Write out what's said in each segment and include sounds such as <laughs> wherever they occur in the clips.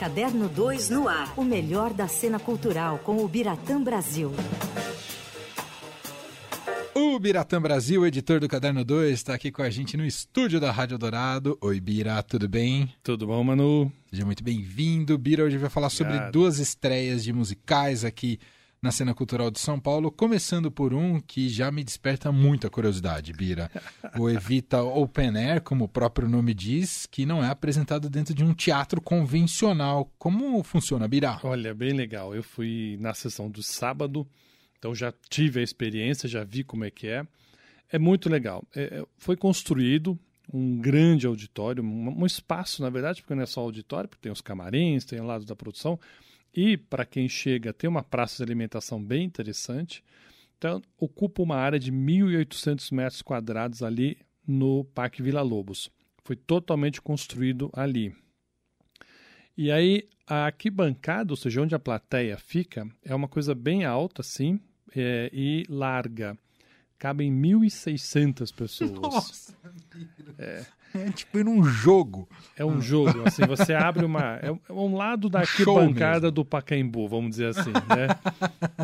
Caderno 2 no ar. O melhor da cena cultural com o Biratã Brasil. O Biratã Brasil, editor do Caderno 2, está aqui com a gente no estúdio da Rádio Dourado. Oi, Bira, tudo bem? Tudo bom, Manu? Seja muito bem-vindo. Bira hoje vai falar sobre Obrigado. duas estreias de musicais aqui na cena cultural de São Paulo, começando por um que já me desperta muita curiosidade, Bira. O Evita Open Air, como o próprio nome diz, que não é apresentado dentro de um teatro convencional. Como funciona, Bira? Olha, bem legal. Eu fui na sessão do sábado, então já tive a experiência, já vi como é que é. É muito legal. É, foi construído um grande auditório, um, um espaço, na verdade, porque não é só auditório, porque tem os camarins, tem o lado da produção, e para quem chega, tem uma praça de alimentação bem interessante. Então, ocupa uma área de 1.800 metros quadrados ali no Parque Vila Lobos. Foi totalmente construído ali. E aí, a arquibancada, ou seja, onde a plateia fica, é uma coisa bem alta, assim, é, e larga. Cabem 1.600 pessoas. Nossa, é. É tipo ir num jogo. É um jogo, assim, você abre uma. É um lado da arquibancada do Pacaembu, vamos dizer assim, né?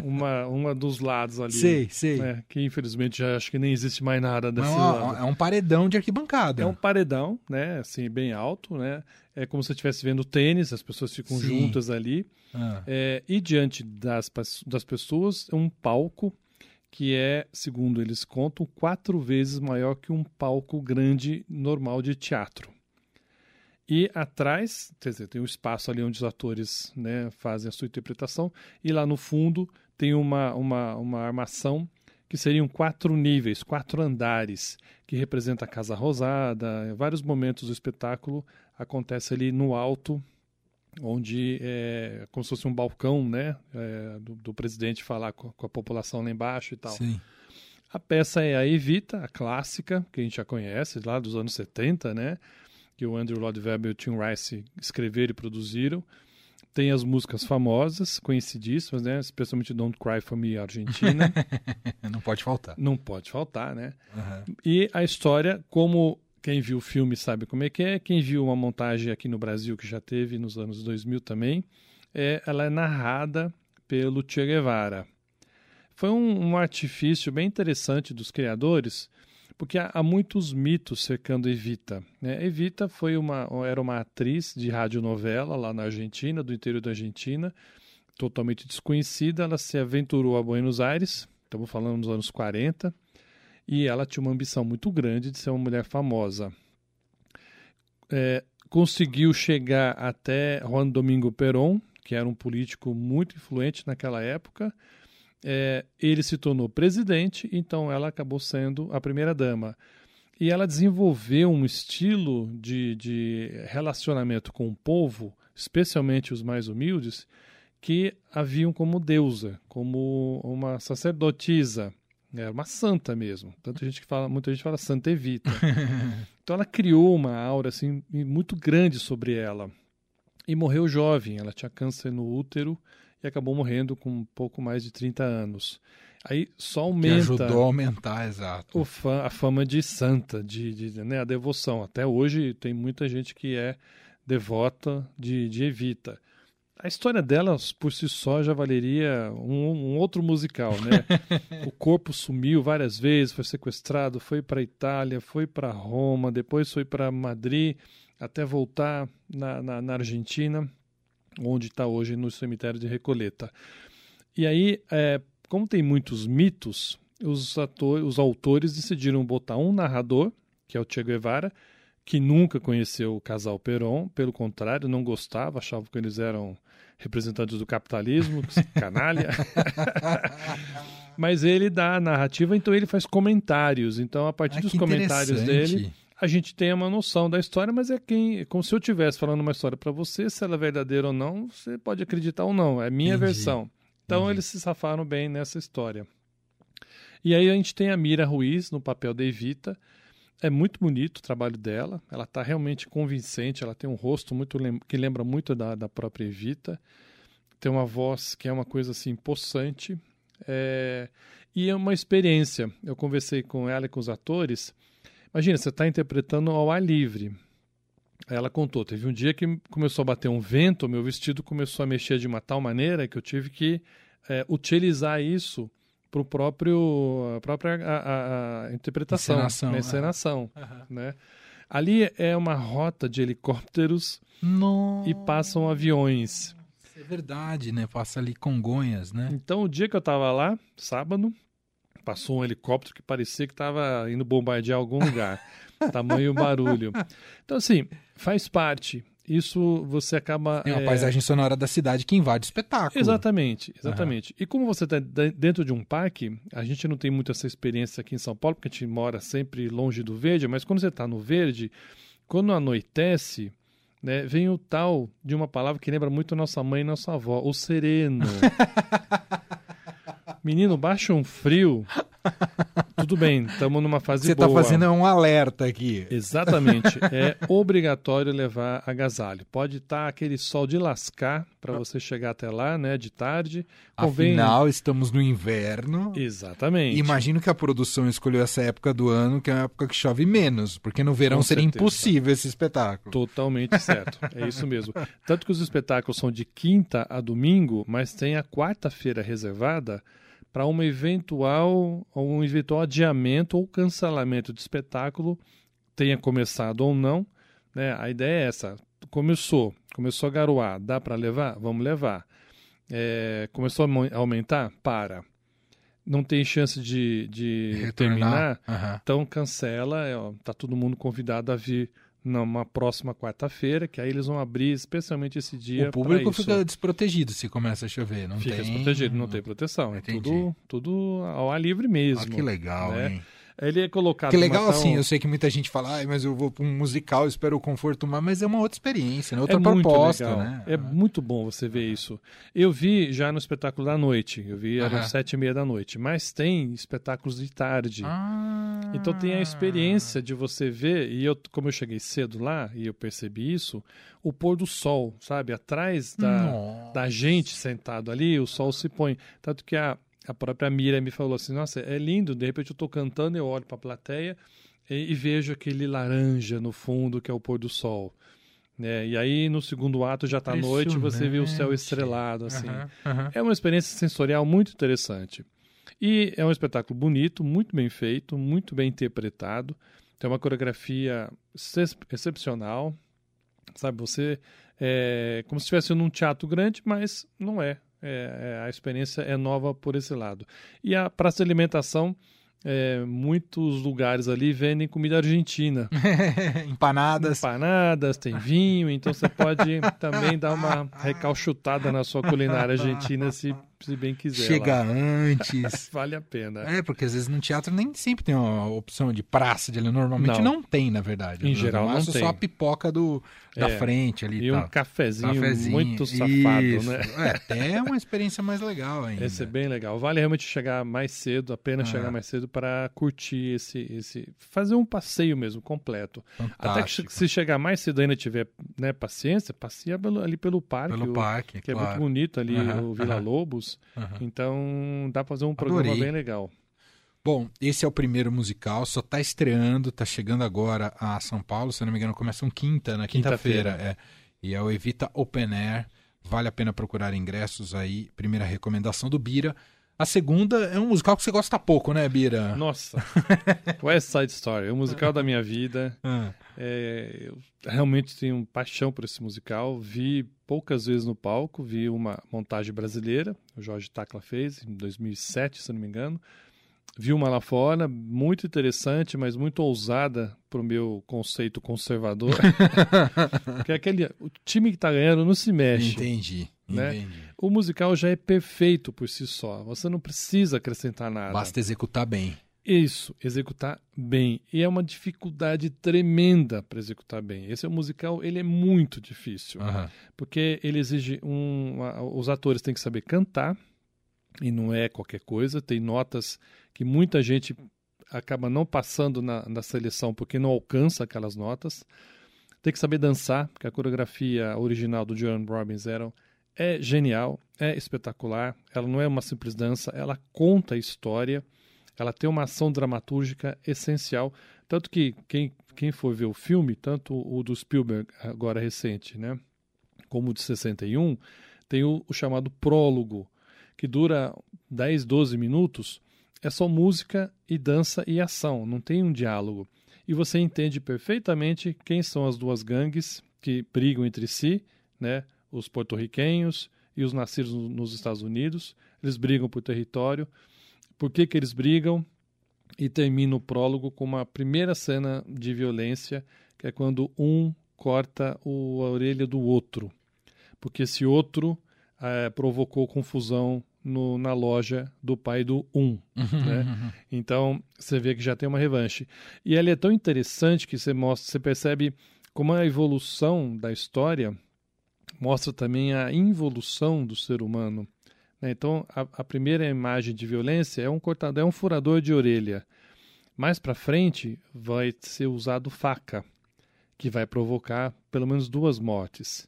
uma, uma dos lados ali. Sei, sei. Né? Que infelizmente já acho que nem existe mais nada desse Não, lado. É um paredão de arquibancada. É um paredão, né? Assim, bem alto, né? É como se você estivesse vendo tênis, as pessoas ficam Sim. juntas ali. Ah. É, e diante das, das pessoas, um palco que é, segundo eles contam, quatro vezes maior que um palco grande normal de teatro. E atrás, quer dizer, tem um espaço ali onde os atores né, fazem a sua interpretação, e lá no fundo tem uma, uma, uma armação que seriam quatro níveis, quatro andares, que representa a Casa Rosada. Vários momentos do espetáculo acontece ali no alto onde é como se fosse um balcão, né, é, do, do, presidente falar com, com, a população lá embaixo e tal. Sim. A peça é a Evita, a clássica, que a gente já conhece, lá dos anos 70, né, que o Andrew Lloyd Webber e o Tim Rice escreveram e produziram. Tem as músicas famosas, conhecidíssimas, né, especialmente Don't Cry For Me, Argentina. <laughs> Não pode faltar. Não pode faltar, né. Uhum. E a história, como quem viu o filme sabe como é que é. Quem viu uma montagem aqui no Brasil, que já teve nos anos 2000 também, é, ela é narrada pelo Che Guevara. Foi um, um artifício bem interessante dos criadores, porque há, há muitos mitos cercando Evita. Né? Evita foi uma, era uma atriz de radionovela lá na Argentina, do interior da Argentina, totalmente desconhecida. Ela se aventurou a Buenos Aires, estamos falando nos anos 40, e ela tinha uma ambição muito grande de ser uma mulher famosa. É, conseguiu chegar até Juan Domingo Perón, que era um político muito influente naquela época. É, ele se tornou presidente, então ela acabou sendo a primeira dama. E ela desenvolveu um estilo de, de relacionamento com o povo, especialmente os mais humildes, que a viam como deusa, como uma sacerdotisa. Era uma santa mesmo. Tanto gente que fala, muita gente fala Santa Evita. <laughs> então ela criou uma aura assim muito grande sobre ela. E morreu jovem, ela tinha câncer no útero e acabou morrendo com um pouco mais de 30 anos. Aí só aumenta. Que ajudou a aumentar, exato. Fã, a fama de santa, de, de né, a devoção. Até hoje tem muita gente que é devota de, de Evita. A história dela, por si só, já valeria um, um outro musical, né? <laughs> o corpo sumiu várias vezes, foi sequestrado, foi para Itália, foi para Roma, depois foi para Madrid, até voltar na, na, na Argentina, onde está hoje no cemitério de Recoleta. E aí, é, como tem muitos mitos, os, atores, os autores decidiram botar um narrador, que é o Che Guevara, que nunca conheceu o casal Perón, pelo contrário, não gostava, achava que eles eram representantes do capitalismo, canalha. <laughs> Mas ele dá a narrativa, então ele faz comentários. Então, a partir ah, dos comentários dele, a gente tem uma noção da história, mas é quem, como se eu estivesse falando uma história para você, se ela é verdadeira ou não, você pode acreditar ou não, é minha Entendi. versão. Então Entendi. eles se safaram bem nessa história. E aí a gente tem a Mira Ruiz no papel da Evita. É muito bonito o trabalho dela, ela está realmente convincente, ela tem um rosto muito lem que lembra muito da, da própria Evita, tem uma voz que é uma coisa assim possante, é... e é uma experiência. Eu conversei com ela e com os atores. Imagina, você está interpretando ao ar livre. ela contou, teve um dia que começou a bater um vento, meu vestido começou a mexer de uma tal maneira que eu tive que é, utilizar isso para o próprio a própria a, a interpretação, Encenação, a é. encenação, né? Ali é uma rota de helicópteros Nossa, e passam aviões. é verdade, né? Passa ali Congonhas, né? Então, o dia que eu estava lá, sábado, passou um helicóptero que parecia que estava indo bombardear algum lugar. <laughs> Tamanho barulho. Então, assim, faz parte. Isso você acaba. Tem uma é, paisagem sonora da cidade que invade o espetáculo. Exatamente, exatamente. E como você está dentro de um parque, a gente não tem muito essa experiência aqui em São Paulo, porque a gente mora sempre longe do verde, mas quando você está no verde, quando anoitece, né, vem o tal de uma palavra que lembra muito nossa mãe e nossa avó, o sereno. <laughs> Menino, baixa um frio. Tudo bem, estamos numa fase Você boa. está fazendo um alerta aqui. Exatamente. É obrigatório levar agasalho. Pode estar aquele sol de lascar para você chegar até lá, né, de tarde. Convém... Afinal, estamos no inverno. Exatamente. Imagino que a produção escolheu essa época do ano, que é uma época que chove menos, porque no verão Com seria certeza. impossível esse espetáculo. Totalmente certo. É isso mesmo. Tanto que os espetáculos são de quinta a domingo, mas tem a quarta-feira reservada para uma eventual um eventual adiamento ou cancelamento de espetáculo, tenha começado ou não. Né? A ideia é essa. Começou, começou a garoar, dá para levar? Vamos levar. É, começou a aumentar? Para. Não tem chance de, de terminar? Aham. Então cancela, é, ó, tá todo mundo convidado a vir numa próxima quarta-feira, que aí eles vão abrir especialmente esse dia O público fica desprotegido se começa a chover, não Fica tem... desprotegido, não tem proteção. É tudo, tudo ao ar livre mesmo. Ah, que legal, né? hein? Ele é colocado Que legal, assim, eu sei que muita gente fala, Ai, mas eu vou para um musical, espero o conforto, mais", mas é uma outra experiência, né? outra é muito proposta, legal. né? É muito bom você ver isso. Eu vi já no espetáculo da noite, eu vi eram Aham. sete e meia da noite, mas tem espetáculos de tarde. Ah. Então tem a experiência de você ver, e eu, como eu cheguei cedo lá e eu percebi isso, o pôr do sol, sabe? Atrás da, Nossa. da gente sentado ali, o sol se põe. Tanto que a, a própria Mira me falou assim: nossa, é lindo, de repente eu estou cantando, eu olho para a plateia e, e vejo aquele laranja no fundo que é o pôr do sol. Né? E aí no segundo ato já está noite você vê o céu estrelado assim. Aham, aham. É uma experiência sensorial muito interessante. E é um espetáculo bonito, muito bem feito, muito bem interpretado. Tem uma coreografia ex- excepcional. Sabe, você é como se estivesse num teatro grande, mas não é. É- é- a experiência é nova por esse lado. E a praça de alimentação, é, muitos lugares ali vendem comida argentina. <laughs> Empanadas. Empanadas, tem vinho, então você pode também dar uma recalchutada na sua culinária argentina se, se bem quiser. Chega lá. antes. <laughs> Vale a pena. É, porque às vezes no teatro nem sempre tem uma opção de praça de ali. Normalmente Não. não, tem, na verdade. Em No geral, não máximo, tem. só a pipoca do, da É. frente ali E um cafezinho, Cafezinho, muito safado, isso. né? É, até é uma experiência mais legal ainda. Esse é bem legal. Vale realmente chegar mais cedo, apenas Ah. chegar mais cedo para curtir esse, esse. fazer um passeio mesmo, completo. Até que Fantástico. se chegar mais cedo ainda tiver né, paciência, passeia ali pelo parque. Pelo o- parque, que é claro. muito bonito ali, Aham, o Vila aham. Lobos. Aham. Então dá para fazer um programa Adorei. bem legal. Bom, esse é o primeiro musical, só tá estreando, tá chegando agora a São Paulo, se não me engano, começam quinta, na quinta-feira. Quinta-feira. é. E é o Evita Open Air. Vale a pena procurar ingressos aí. Primeira recomendação do Bira. A segunda é um musical que você gosta pouco, né, Bira? Nossa, <laughs> West Side Story, é o musical da minha vida. Ah, É, eu realmente tenho paixão por esse musical. Vi poucas vezes no palco, vi uma montagem brasileira, o Jorge Tacla fez em 2007, se não me engano. Vi uma lá fora, muito interessante, mas muito ousada para o meu conceito conservador. <laughs> Porque aquele, o time que está ganhando não se mexe. entendi, né? entendi. O musical já é perfeito por si só. Você não precisa acrescentar nada. Basta executar bem. Isso, executar bem. E é uma dificuldade tremenda para executar bem. Esse é um musical, ele é muito difícil, porque ele exige um, os atores têm que saber cantar e não é qualquer coisa. Tem notas que muita gente acaba não passando na, na seleção porque não alcança aquelas notas. Tem que saber dançar, porque a coreografia original do John Robbins era é genial, é espetacular. Ela não é uma simples dança, ela conta a história. Ela tem uma ação dramatúrgica essencial. Tanto que quem quem for ver o filme, tanto o do Spielberg, agora recente, né, como o de 61, tem o, o chamado prólogo, que dura 10, 12 minutos, é só música e dança e ação, não tem um diálogo. E você entende perfeitamente quem são as duas gangues que brigam entre si, né? Os porto-riquenhos e os nascidos nos Estados Unidos. Eles brigam por território. Por que, que eles brigam? E termina o prólogo com uma primeira cena de violência, que é quando um corta o, a orelha do outro. Porque esse outro é, provocou confusão no, na loja do pai do um. Uhum, né? Uhum. Então você vê que já tem uma revanche. E ele é tão interessante que você mostra, você percebe como a evolução da história mostra também a involução do ser humano. Né? Então a, a, primeira imagem de violência é um cortador, é um furador de orelha. Mais para frente vai ser usado faca, que vai provocar pelo menos duas mortes.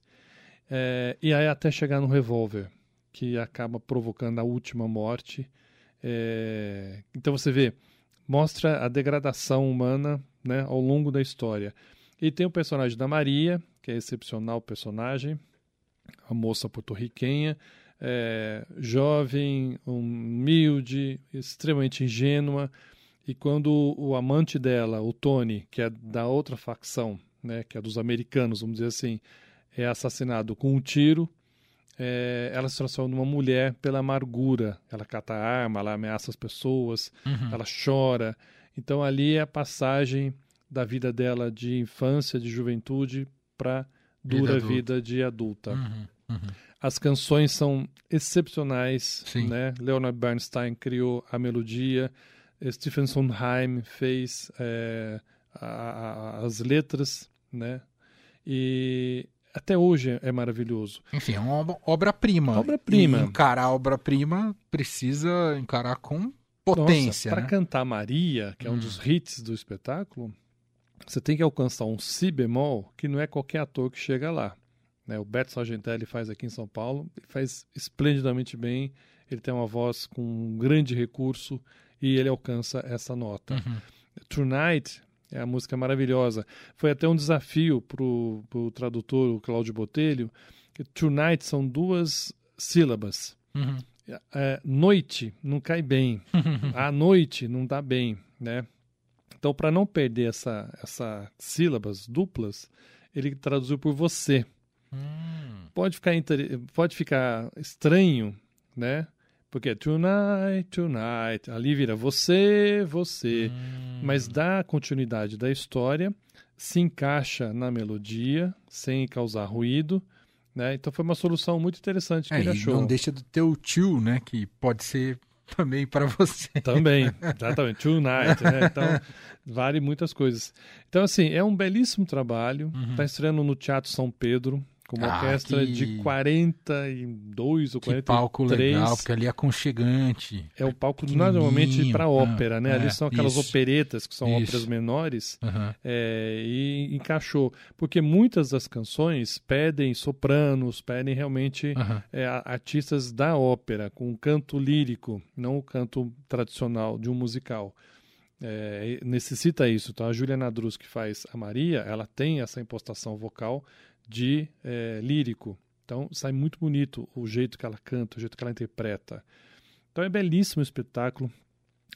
É, e aí até chegar no revólver que acaba provocando a última morte. É... Então você vê, mostra a degradação humana né, ao longo da história. E tem o personagem da Maria, que é excepcional personagem, a moça porto-riquenha, é, jovem, humilde, extremamente ingênua. E quando o amante dela, o Tony, que é da outra facção, né, que é dos americanos, vamos dizer assim, é assassinado com um tiro, é, ela se transforma numa mulher pela amargura. Ela cata a arma, ela ameaça as pessoas, uhum. ela chora. Então ali é a passagem da vida dela de infância, de juventude, para dura vida, vida, de adulta. Uhum. Uhum. As canções são excepcionais, Sim. né? Leonard Bernstein criou a melodia, Stephen Sondheim fez é, a, a, as letras, né? E até hoje é maravilhoso. Enfim, é uma obra-prima. Obra-prima. Encarar obra-prima precisa encarar com potência. Para né? cantar Maria, que é um hum. dos hits do espetáculo, você tem que alcançar um si bemol que não é qualquer ator que chega lá. Né? O Beto Sargentelli faz aqui em São Paulo, faz esplendidamente bem, ele tem uma voz com um grande recurso e ele alcança essa nota. Uhum. Tonight é a música maravilhosa. Foi até um desafio para o tradutor, o Cláudio Botelho, que tonight são duas sílabas. Uhum. É, noite não cai bem. <laughs> a noite não dá bem, né? Então, para não perder essa, essa sílabas duplas, ele traduziu por você. Hum. Pode, ficar pode ficar estranho, né? Porque é tonight, tonight, ali vira você, você. Hum. Mas dá continuidade da história, se encaixa na melodia, sem causar ruído. Né? Então foi uma solução muito interessante que é, ele achou. não deixa do teu tio, né? Que pode ser <laughs> também para você. Também, exatamente. Tonight, né? Então, vale muitas coisas. Então, assim, é um belíssimo trabalho. Está uhum. Tá estreando no Teatro São Pedro com uma ah, orquestra que... de 42 ou que 43. palco legal, porque ali é aconchegante. É o palco normalmente para ópera, ah, né? É, ali são aquelas isso. operetas que são isso. óperas menores uhum. é, e encaixou. Porque muitas das canções pedem sopranos, pedem realmente uhum. é, artistas da ópera, com canto lírico, não o canto tradicional de um musical. É, necessita isso. Então, a Julia Nadrus, que faz a Maria, ela tem essa impostação vocal de é, lírico. Então sai muito bonito o jeito que ela canta, o jeito que ela interpreta. Então é belíssimo o espetáculo.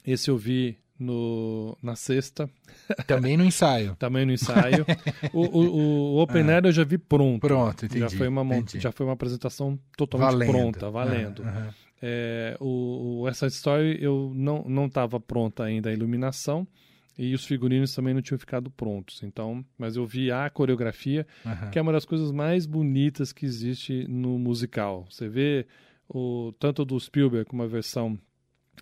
Esse eu vi no, na sexta. <laughs> Também no ensaio. Também no ensaio. o, o, o Open ah, Air eu já vi pronto. Pronto, entendi. Já foi uma, entendi. já foi uma apresentação totalmente valendo. pronta, valendo. Ah, é, o, o, essa história eu não estava pronta ainda a iluminação e os figurinos também não tinham ficado prontos. Então, mas eu vi a coreografia, uhum. que é uma das coisas mais bonitas que existe no musical. Você vê o tanto do Spielberg como a versão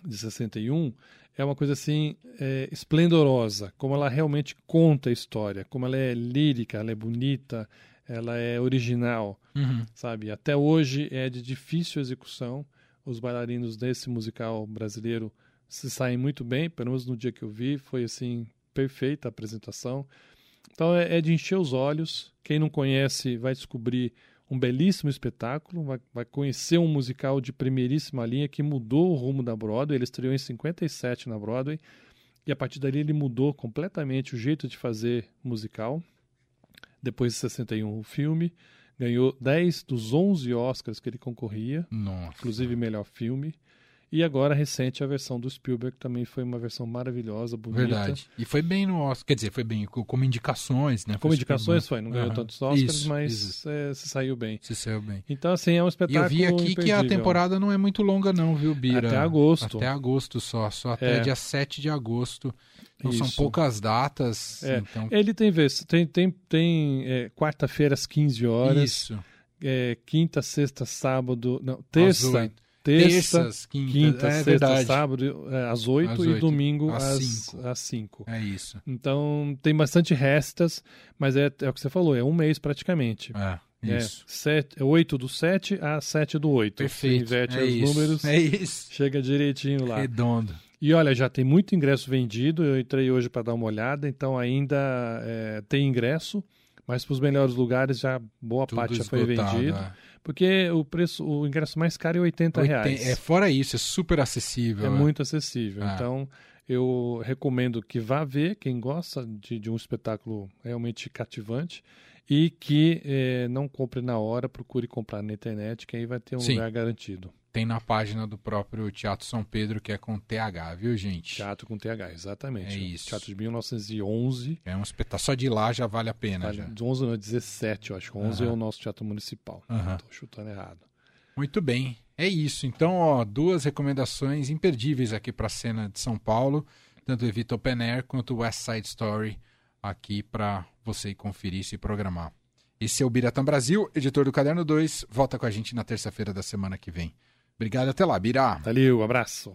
de 61 é uma coisa assim é, esplendorosa, como ela realmente conta a história, como ela é lírica, ela é bonita, ela é original, uhum. sabe? Até hoje é de difícil execução. Os bailarinos desse musical brasileiro se saem muito bem, pelo menos no dia que eu vi, foi assim, perfeita a apresentação. Então é, é de encher os olhos. Quem não conhece vai descobrir um belíssimo espetáculo, vai, vai, conhecer um musical de primeiríssima linha que mudou o rumo da Broadway. Ele estreou em 57 na Broadway E a partir dali ele mudou completamente o jeito de fazer musical. Depois de 61 o filme, ganhou 10 dos 11 Oscars que ele concorria, Nossa. inclusive melhor filme. E agora, recente, a versão do Spielberg também foi uma versão maravilhosa, bonita. Verdade. E foi bem no Oscar. Quer dizer, foi bem co- como indicações, né? Como Foi indicações foi, não ganhou Aham. tantos Oscars, Isso, mas isso. é, se saiu bem. Se saiu bem. Então, assim, é um E espetáculo eu vi aqui que a imperdível. temporada não é muito longa, não, viu, Bira? Até agosto. Até agosto só. Só até É. dia 7 de agosto. Então são poucas datas. É. Então, Ele tem vez, tem, tem, tem é, quarta-feira às 15 horas, isso. é, quinta, sexta, sábado, não, terça. Terça, Terças, quintas. quinta, é sexta, verdade. sábado, é, às 8 Às e domingo Às às cinco. às 5. É isso. Então tem bastante restas, mas é, é o que você falou, é um mês praticamente. É, É, isso. sete, 8 do 7 a 7 do 8. Perfeito. Você inverte é os isso. números, É isso. chega direitinho lá. Redondo. E olha, já tem muito ingresso vendido. Eu entrei hoje para dar uma olhada, então ainda é, tem ingresso, mas para os melhores lugares já boa Tudo parte já foi esgotado, vendido. é. Porque o preço, o ingresso mais caro é 80 Oiten- reais. É fora isso, é super acessível. É é. muito acessível. É. Então, eu recomendo que vá ver, quem gosta de, de um espetáculo realmente cativante, e que eh, não compre na hora, procure comprar na internet, que aí vai ter um Sim. lugar garantido. Tem na página do próprio Teatro São Pedro, que é com TH, viu, gente? Teatro com TH, exatamente. É isso. Teatro de 1911. É um espetáculo. Só de lá já vale a pena. Vale, já. de 11 não, 17, eu acho. 11 é Aham. o nosso teatro municipal. Estou chutando errado. Muito bem. É isso. Então, ó, duas recomendações imperdíveis aqui para a cena de São Paulo, tanto o Evita Open Air quanto o West Side Story, aqui para você ir conferir e se programar. Esse é o Biratã Brasil, editor do Caderno 2. Volta com a gente na terça-feira da semana que vem. Obrigado, até lá, Birá. Valeu, abraço.